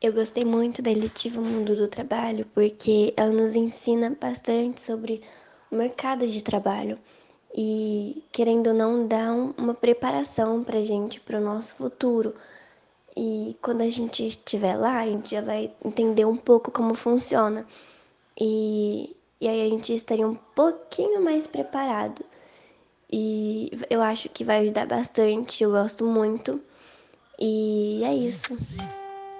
Eu gostei muito da eletiva Mundo do Trabalho porque ela nos ensina bastante sobre o mercado de trabalho e, querendo ou não, dá uma preparação para gente, para o nosso futuro. E quando a gente estiver lá, a gente já vai entender um pouco como funciona. E, e aí a gente estaria um pouquinho mais preparado. E eu acho que vai ajudar bastante, eu gosto muito. E é isso.